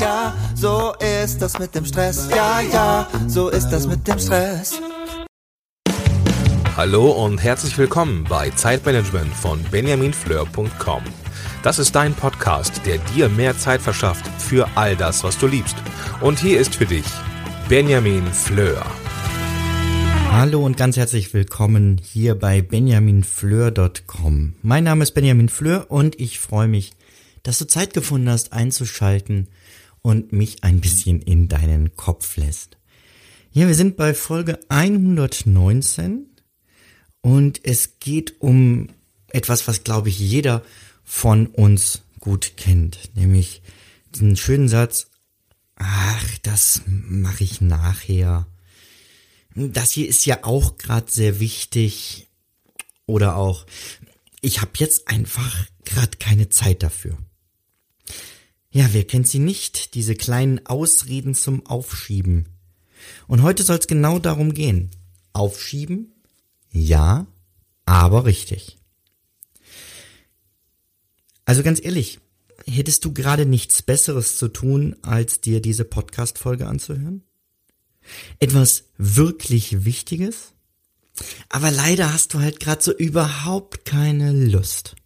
ja, so ist das mit dem Stress. Ja, ja, so ist das mit dem Stress. Hallo und herzlich willkommen bei Zeitmanagement von benjaminfleur.com. Das ist dein Podcast, der dir mehr Zeit verschafft für all das, was du liebst. Und hier ist für dich Benjamin Fleur. Hallo und ganz herzlich willkommen hier bei benjaminfleur.com. Mein Name ist Benjamin Fleur und ich freue mich, dass du Zeit gefunden hast einzuschalten und mich ein bisschen in deinen Kopf lässt. Ja, wir sind bei Folge 119 und es geht um etwas, was glaube ich jeder von uns gut kennt, nämlich diesen schönen Satz, ach, das mache ich nachher. Das hier ist ja auch gerade sehr wichtig. Oder auch, ich habe jetzt einfach gerade keine Zeit dafür. Ja, wer kennt sie nicht, diese kleinen Ausreden zum Aufschieben. Und heute soll es genau darum gehen. Aufschieben? Ja, aber richtig. Also ganz ehrlich, hättest du gerade nichts Besseres zu tun, als dir diese Podcast-Folge anzuhören? Etwas wirklich Wichtiges? Aber leider hast du halt gerade so überhaupt keine Lust.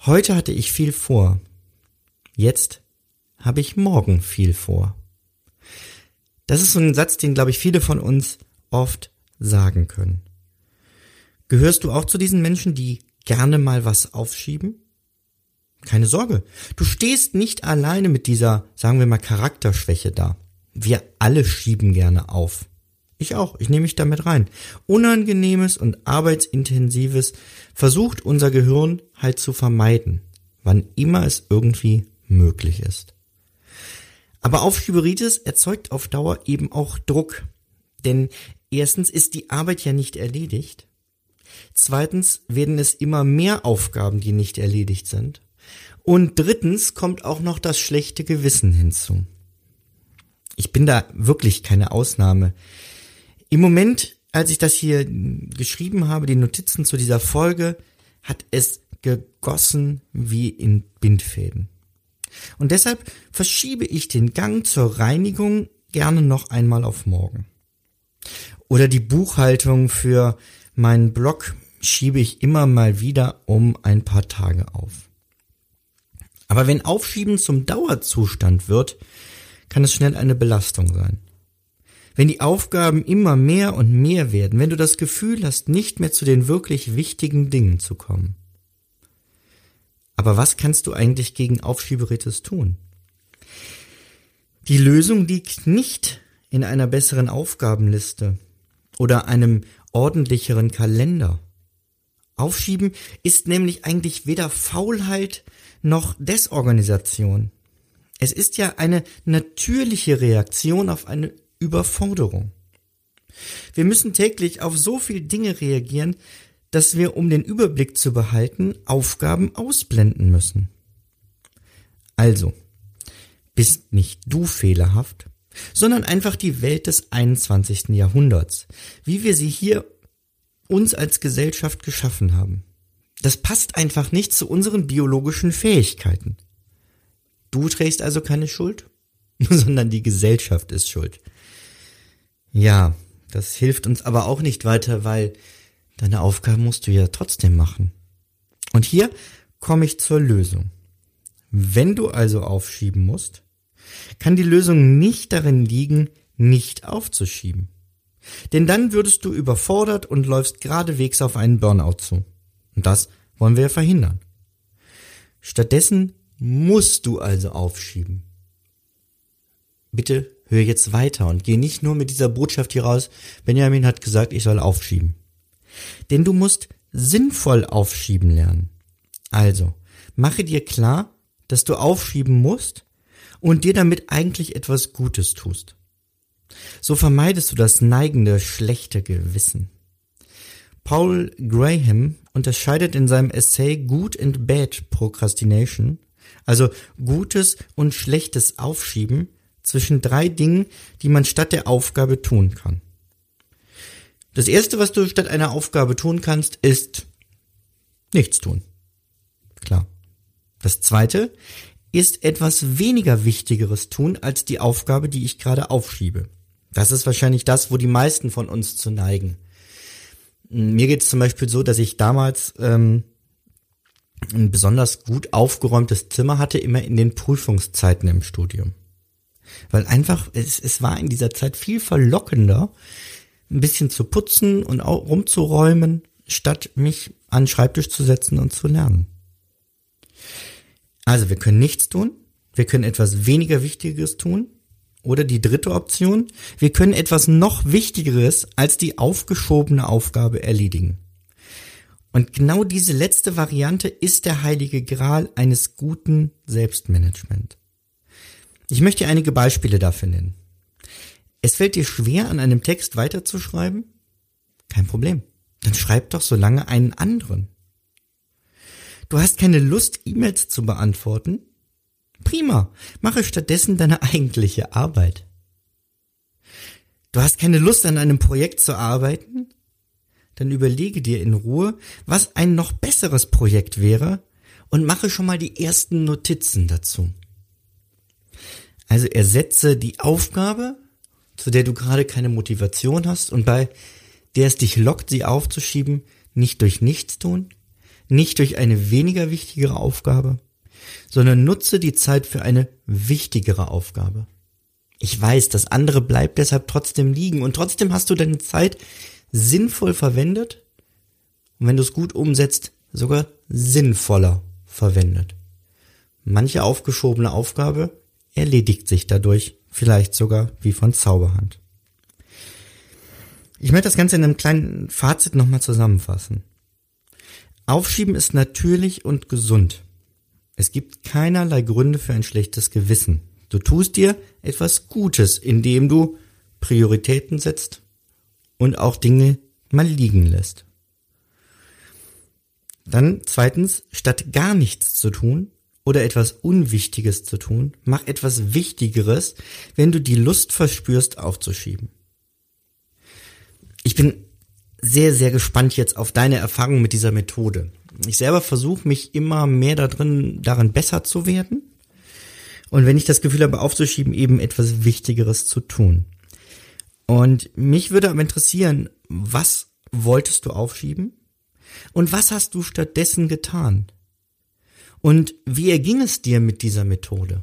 Heute hatte ich viel vor. Jetzt habe ich morgen viel vor. Das ist so ein Satz, den, glaube ich, viele von uns oft sagen können. Gehörst du auch zu diesen Menschen, die gerne mal was aufschieben? Keine Sorge, du stehst nicht alleine mit dieser, sagen wir mal, Charakterschwäche da. Wir alle schieben gerne auf. Ich auch, ich nehme mich damit rein. Unangenehmes und arbeitsintensives versucht unser Gehirn halt zu vermeiden, wann immer es irgendwie möglich ist. Aber Aufschieberitis erzeugt auf Dauer eben auch Druck. Denn erstens ist die Arbeit ja nicht erledigt Zweitens werden es immer mehr Aufgaben, die nicht erledigt sind. Und drittens kommt auch noch das schlechte Gewissen hinzu. Ich bin da wirklich keine Ausnahme. Im Moment, als ich das hier geschrieben habe, die Notizen zu dieser Folge, hat es gegossen wie in Bindfäden. Und deshalb verschiebe ich den Gang zur Reinigung gerne noch einmal auf morgen. Oder die Buchhaltung für Meinen Blog schiebe ich immer mal wieder um ein paar Tage auf. Aber wenn Aufschieben zum Dauerzustand wird, kann es schnell eine Belastung sein. Wenn die Aufgaben immer mehr und mehr werden, wenn du das Gefühl hast, nicht mehr zu den wirklich wichtigen Dingen zu kommen. Aber was kannst du eigentlich gegen Aufschieberitis tun? Die Lösung liegt nicht in einer besseren Aufgabenliste oder einem ordentlicheren Kalender. Aufschieben ist nämlich eigentlich weder Faulheit noch Desorganisation. Es ist ja eine natürliche Reaktion auf eine Überforderung. Wir müssen täglich auf so viele Dinge reagieren, dass wir, um den Überblick zu behalten, Aufgaben ausblenden müssen. Also, bist nicht du fehlerhaft, sondern einfach die Welt des 21. Jahrhunderts, wie wir sie hier uns als Gesellschaft geschaffen haben. Das passt einfach nicht zu unseren biologischen Fähigkeiten. Du trägst also keine Schuld, sondern die Gesellschaft ist schuld. Ja, das hilft uns aber auch nicht weiter, weil deine Aufgaben musst du ja trotzdem machen. Und hier komme ich zur Lösung. Wenn du also aufschieben musst, kann die Lösung nicht darin liegen, nicht aufzuschieben. Denn dann würdest du überfordert und läufst geradewegs auf einen Burnout zu. Und das wollen wir verhindern. Stattdessen musst du also aufschieben. Bitte hör jetzt weiter und geh nicht nur mit dieser Botschaft hier raus, Benjamin hat gesagt, ich soll aufschieben. Denn du musst sinnvoll aufschieben lernen. Also, mache dir klar, dass du aufschieben musst und dir damit eigentlich etwas Gutes tust. So vermeidest du das neigende, schlechte Gewissen. Paul Graham unterscheidet in seinem Essay Good and Bad Procrastination, also gutes und schlechtes Aufschieben, zwischen drei Dingen, die man statt der Aufgabe tun kann. Das erste, was du statt einer Aufgabe tun kannst, ist nichts tun. Klar. Das zweite, ist etwas weniger Wichtigeres tun als die Aufgabe, die ich gerade aufschiebe. Das ist wahrscheinlich das, wo die meisten von uns zu neigen. Mir geht es zum Beispiel so, dass ich damals ähm, ein besonders gut aufgeräumtes Zimmer hatte, immer in den Prüfungszeiten im Studium. Weil einfach, es, es war in dieser Zeit viel verlockender, ein bisschen zu putzen und auch rumzuräumen, statt mich an den Schreibtisch zu setzen und zu lernen. Also wir können nichts tun, wir können etwas weniger Wichtiges tun. Oder die dritte Option, wir können etwas noch Wichtigeres als die aufgeschobene Aufgabe erledigen. Und genau diese letzte Variante ist der heilige Gral eines guten Selbstmanagement. Ich möchte einige Beispiele dafür nennen. Es fällt dir schwer, an einem Text weiterzuschreiben? Kein Problem. Dann schreib doch so lange einen anderen. Du hast keine Lust, E-Mails zu beantworten? Prima. Mache stattdessen deine eigentliche Arbeit. Du hast keine Lust, an einem Projekt zu arbeiten? Dann überlege dir in Ruhe, was ein noch besseres Projekt wäre und mache schon mal die ersten Notizen dazu. Also ersetze die Aufgabe, zu der du gerade keine Motivation hast und bei der es dich lockt, sie aufzuschieben, nicht durch Nichtstun, nicht durch eine weniger wichtigere Aufgabe, sondern nutze die Zeit für eine wichtigere Aufgabe. Ich weiß, das andere bleibt deshalb trotzdem liegen und trotzdem hast du deine Zeit sinnvoll verwendet und wenn du es gut umsetzt, sogar sinnvoller verwendet. Manche aufgeschobene Aufgabe erledigt sich dadurch vielleicht sogar wie von Zauberhand. Ich möchte das Ganze in einem kleinen Fazit nochmal zusammenfassen. Aufschieben ist natürlich und gesund. Es gibt keinerlei Gründe für ein schlechtes Gewissen. Du tust dir etwas Gutes, indem du Prioritäten setzt und auch Dinge mal liegen lässt. Dann zweitens, statt gar nichts zu tun oder etwas Unwichtiges zu tun, mach etwas Wichtigeres, wenn du die Lust verspürst, aufzuschieben. Ich bin sehr, sehr gespannt jetzt auf deine Erfahrung mit dieser Methode. Ich selber versuche mich immer mehr darin, darin besser zu werden. Und wenn ich das Gefühl habe, aufzuschieben, eben etwas Wichtigeres zu tun. Und mich würde aber interessieren, was wolltest du aufschieben? Und was hast du stattdessen getan? Und wie erging es dir mit dieser Methode?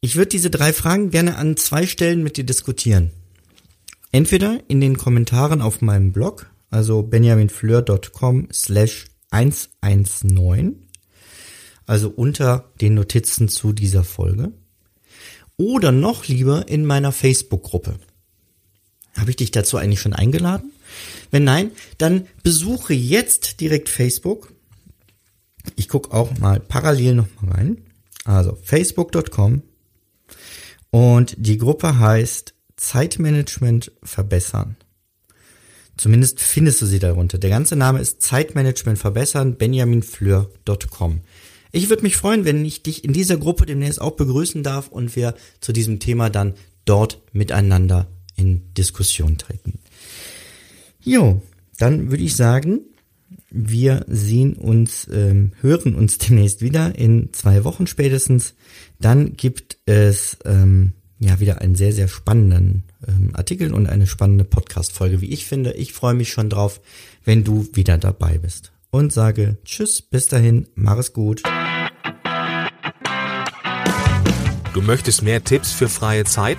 Ich würde diese drei Fragen gerne an zwei Stellen mit dir diskutieren. Entweder in den Kommentaren auf meinem Blog, also benjaminfleur.com slash 119, also unter den Notizen zu dieser Folge, oder noch lieber in meiner Facebook-Gruppe. Habe ich dich dazu eigentlich schon eingeladen? Wenn nein, dann besuche jetzt direkt Facebook. Gucke auch mal parallel noch mal rein. Also facebook.com und die Gruppe heißt Zeitmanagement verbessern. Zumindest findest du sie darunter. Der ganze Name ist Zeitmanagement verbessern, benjaminfleur.com. Ich würde mich freuen, wenn ich dich in dieser Gruppe demnächst auch begrüßen darf und wir zu diesem Thema dann dort miteinander in Diskussion treten. Jo, dann würde ich sagen, wir sehen uns, ähm, hören uns demnächst wieder in zwei Wochen spätestens. Dann gibt es ähm, ja wieder einen sehr, sehr spannenden ähm, Artikel und eine spannende Podcast-Folge, wie ich finde. Ich freue mich schon drauf, wenn du wieder dabei bist. Und sage Tschüss, bis dahin, mach es gut. Du möchtest mehr Tipps für freie Zeit?